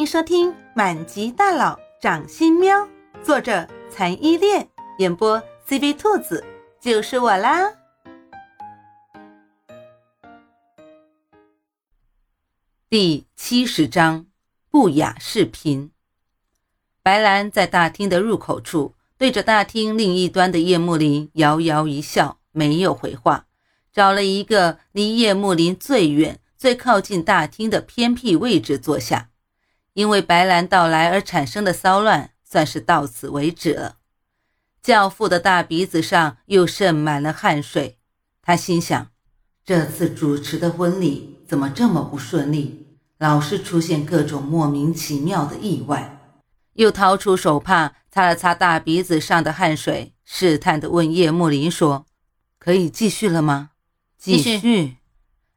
迎收听《满级大佬掌心喵》，作者残依恋，演播 CV 兔子，就是我啦。第七十章不雅视频。白兰在大厅的入口处，对着大厅另一端的叶幕林摇摇一笑，没有回话，找了一个离叶幕林最远、最靠近大厅的偏僻位置坐下。因为白兰到来而产生的骚乱，算是到此为止了。教父的大鼻子上又渗满了汗水，他心想：这次主持的婚礼怎么这么不顺利？老是出现各种莫名其妙的意外。又掏出手帕擦了擦大鼻子上的汗水，试探地问叶慕林说：“可以继续了吗？”继续。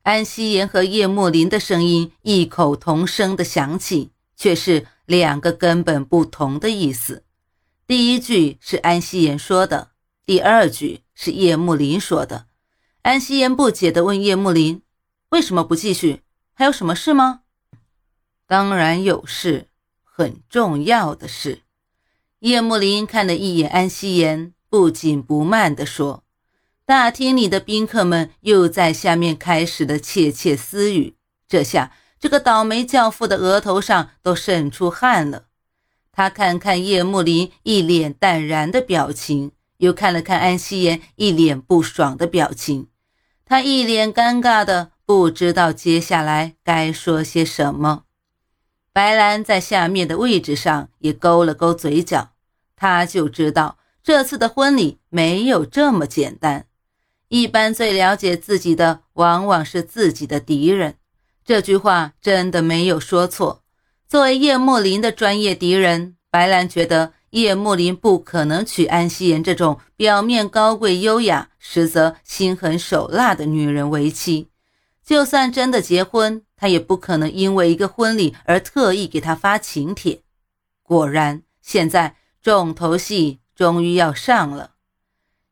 安希言和叶慕林的声音异口同声地响起。却是两个根本不同的意思。第一句是安希言说的，第二句是叶慕林说的。安希言不解地问叶慕林：“为什么不继续？还有什么事吗？”“当然有事，很重要的事。”叶慕林看了一眼安希言，不紧不慢地说：“大厅里的宾客们又在下面开始了窃窃私语，这下……”这个倒霉教父的额头上都渗出汗了。他看看叶慕林一脸淡然的表情，又看了看安夕颜一脸不爽的表情，他一脸尴尬的不知道接下来该说些什么。白兰在下面的位置上也勾了勾嘴角，他就知道这次的婚礼没有这么简单。一般最了解自己的，往往是自己的敌人。这句话真的没有说错。作为叶慕林的专业敌人，白兰觉得叶慕林不可能娶安希言这种表面高贵优雅，实则心狠手辣的女人为妻。就算真的结婚，他也不可能因为一个婚礼而特意给她发请帖。果然，现在重头戏终于要上了。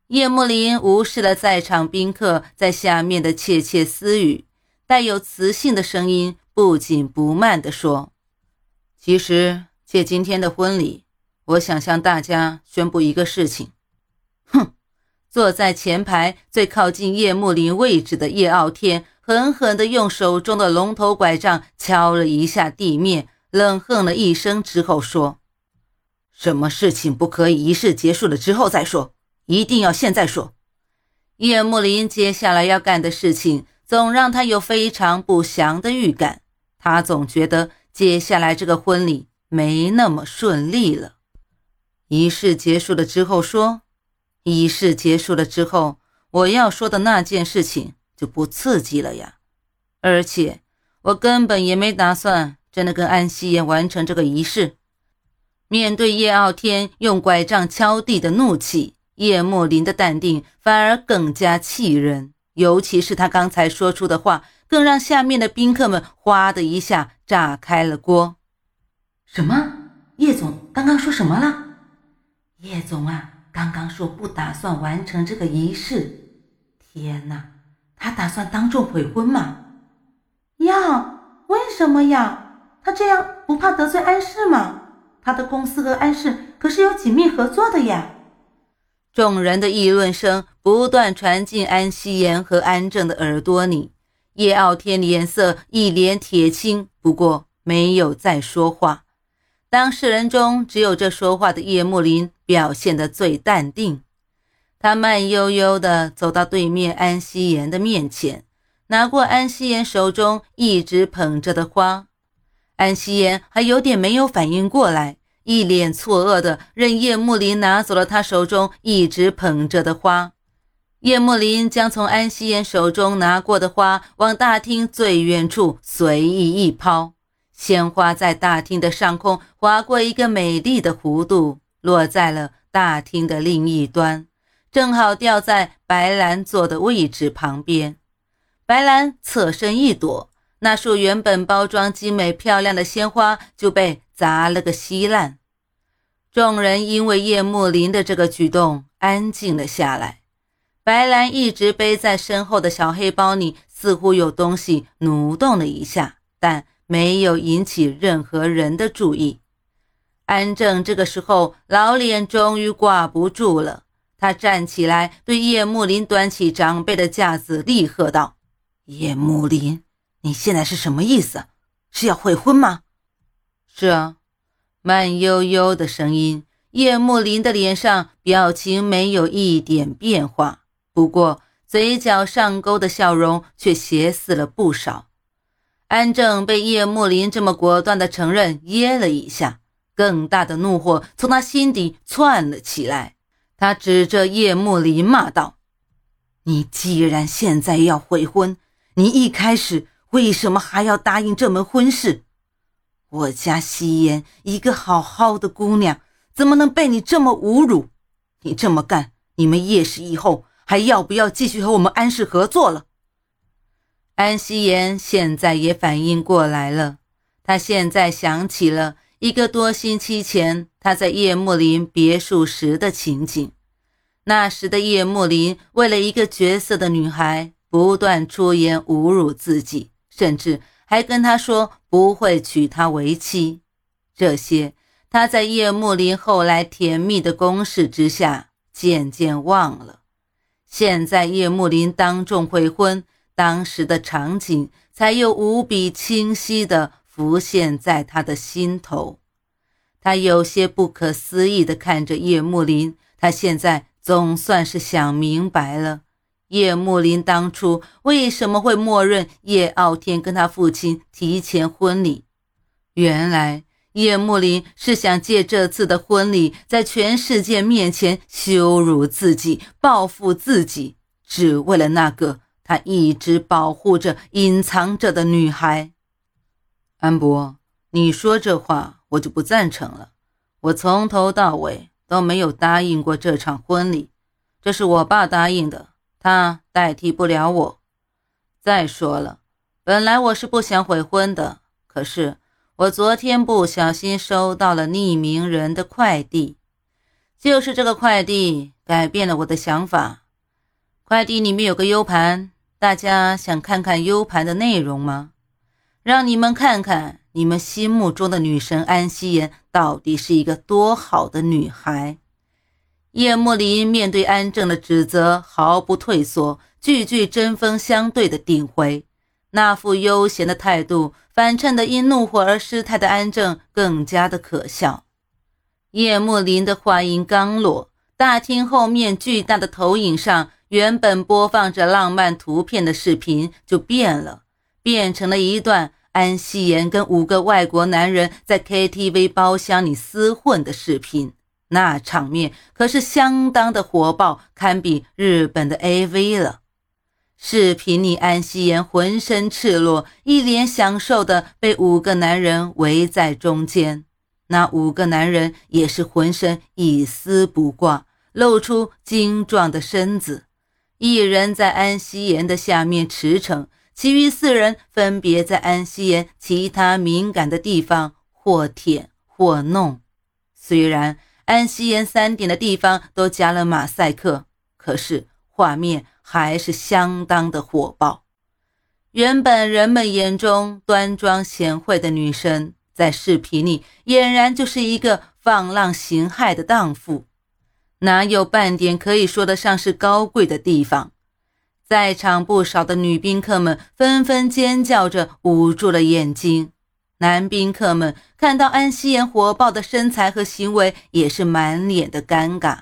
叶慕林无视了在场宾客在下面的窃窃私语。带有磁性的声音，不紧不慢地说：“其实借今天的婚礼，我想向大家宣布一个事情。”哼！坐在前排最靠近叶慕林位置的叶傲天狠狠地用手中的龙头拐杖敲了一下地面，冷哼了一声之后说：“什么事情不可以仪式结束了之后再说？一定要现在说！”叶幕林接下来要干的事情。总让他有非常不祥的预感，他总觉得接下来这个婚礼没那么顺利了。仪式结束了之后说，仪式结束了之后，我要说的那件事情就不刺激了呀。而且我根本也没打算真的跟安希言完成这个仪式。面对叶傲天用拐杖敲地的怒气，叶莫林的淡定反而更加气人。尤其是他刚才说出的话，更让下面的宾客们哗的一下炸开了锅。什么？叶总刚刚说什么了？叶总啊，刚刚说不打算完成这个仪式。天哪，他打算当众悔婚吗？呀？为什么呀？他这样不怕得罪安氏吗？他的公司和安氏可是有紧密合作的呀。众人的议论声不断传进安希颜和安正的耳朵里，叶傲天脸色一脸铁青，不过没有再说话。当事人中，只有这说话的叶慕林表现得最淡定。他慢悠悠地走到对面安希颜的面前，拿过安希颜手中一直捧着的花。安希颜还有点没有反应过来。一脸错愕的任叶慕林拿走了他手中一直捧着的花，叶慕林将从安希颜手中拿过的花往大厅最远处随意一抛，鲜花在大厅的上空划过一个美丽的弧度，落在了大厅的另一端，正好掉在白兰坐的位置旁边。白兰侧身一躲，那束原本包装精美漂亮的鲜花就被。砸了个稀烂，众人因为叶幕林的这个举动安静了下来。白兰一直背在身后的小黑包里似乎有东西蠕动了一下，但没有引起任何人的注意。安正这个时候老脸终于挂不住了，他站起来，对叶幕林端起长辈的架子，厉喝道：“叶幕林，你现在是什么意思？是要悔婚吗？”“是啊。”慢悠悠的声音，叶慕林的脸上表情没有一点变化，不过嘴角上勾的笑容却邪肆了不少。安正被叶慕林这么果断的承认，噎了一下。更大的怒火从他心底窜了起来，他指着叶慕林骂道：“你既然现在要悔婚，你一开始为什么还要答应这门婚事？我家夕颜一个好好的姑娘，怎么能被你这么侮辱？你这么干，你们叶氏以后还要不要继续和我们安氏合作了？”安夕颜现在也反应过来了，他现在想起了。一个多星期前，他在叶慕林别墅时的情景。那时的叶慕林为了一个绝色的女孩，不断出言侮辱自己，甚至还跟他说不会娶她为妻。这些他在叶幕林后来甜蜜的攻势之下渐渐忘了。现在叶幕林当众悔婚，当时的场景才又无比清晰的。浮现在他的心头，他有些不可思议地看着叶幕林。他现在总算是想明白了，叶慕林当初为什么会默认叶傲天跟他父亲提前婚礼。原来，叶慕林是想借这次的婚礼，在全世界面前羞辱自己、报复自己，只为了那个他一直保护着、隐藏着的女孩。安博，你说这话我就不赞成了。我从头到尾都没有答应过这场婚礼，这是我爸答应的，他代替不了我。再说了，本来我是不想悔婚的，可是我昨天不小心收到了匿名人的快递，就是这个快递改变了我的想法。快递里面有个 U 盘，大家想看看 U 盘的内容吗？让你们看看，你们心目中的女神安希言到底是一个多好的女孩。叶慕林面对安正的指责毫不退缩，句句针锋相对的顶回，那副悠闲的态度反衬的因怒火而失态的安正更加的可笑。叶慕林的话音刚落，大厅后面巨大的投影上原本播放着浪漫图片的视频就变了。变成了一段安希言跟五个外国男人在 KTV 包厢里厮混的视频，那场面可是相当的火爆，堪比日本的 AV 了。视频里，安希妍浑身赤裸，一脸享受的被五个男人围在中间，那五个男人也是浑身一丝不挂，露出精壮的身子，一人在安希妍的下面驰骋。其余四人分别在安希妍其他敏感的地方或舔或弄，虽然安希言三点的地方都加了马赛克，可是画面还是相当的火爆。原本人们眼中端庄贤惠的女神，在视频里俨然就是一个放浪形骸的荡妇，哪有半点可以说得上是高贵的地方？在场不少的女宾客们纷纷尖叫着，捂住了眼睛。男宾客们看到安希言火爆的身材和行为，也是满脸的尴尬。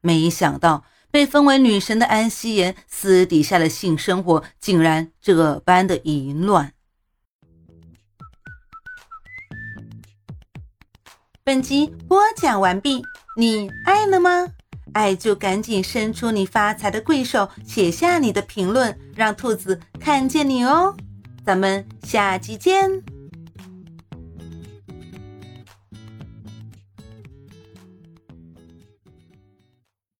没想到被封为女神的安希言私底下的性生活竟然这般的淫乱。本集播讲完毕，你爱了吗？爱就赶紧伸出你发财的贵手，写下你的评论，让兔子看见你哦！咱们下集见。